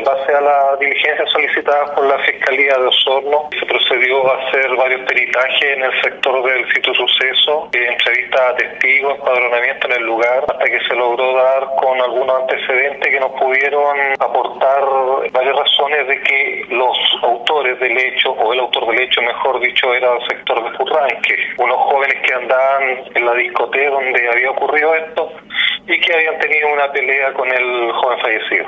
En base a la diligencia solicitada por la Fiscalía de Osorno, se procedió a hacer varios peritajes en el sector del sitio suceso, eh, entrevistas a testigos, empadronamiento en el lugar, hasta que se logró dar con algunos antecedentes que nos pudieron aportar varias razones de que los autores del hecho, o el autor del hecho, mejor dicho, era el sector de Furranque, unos jóvenes que andaban en la discoteca donde había ocurrido esto y que habían tenido una pelea con el joven fallecido.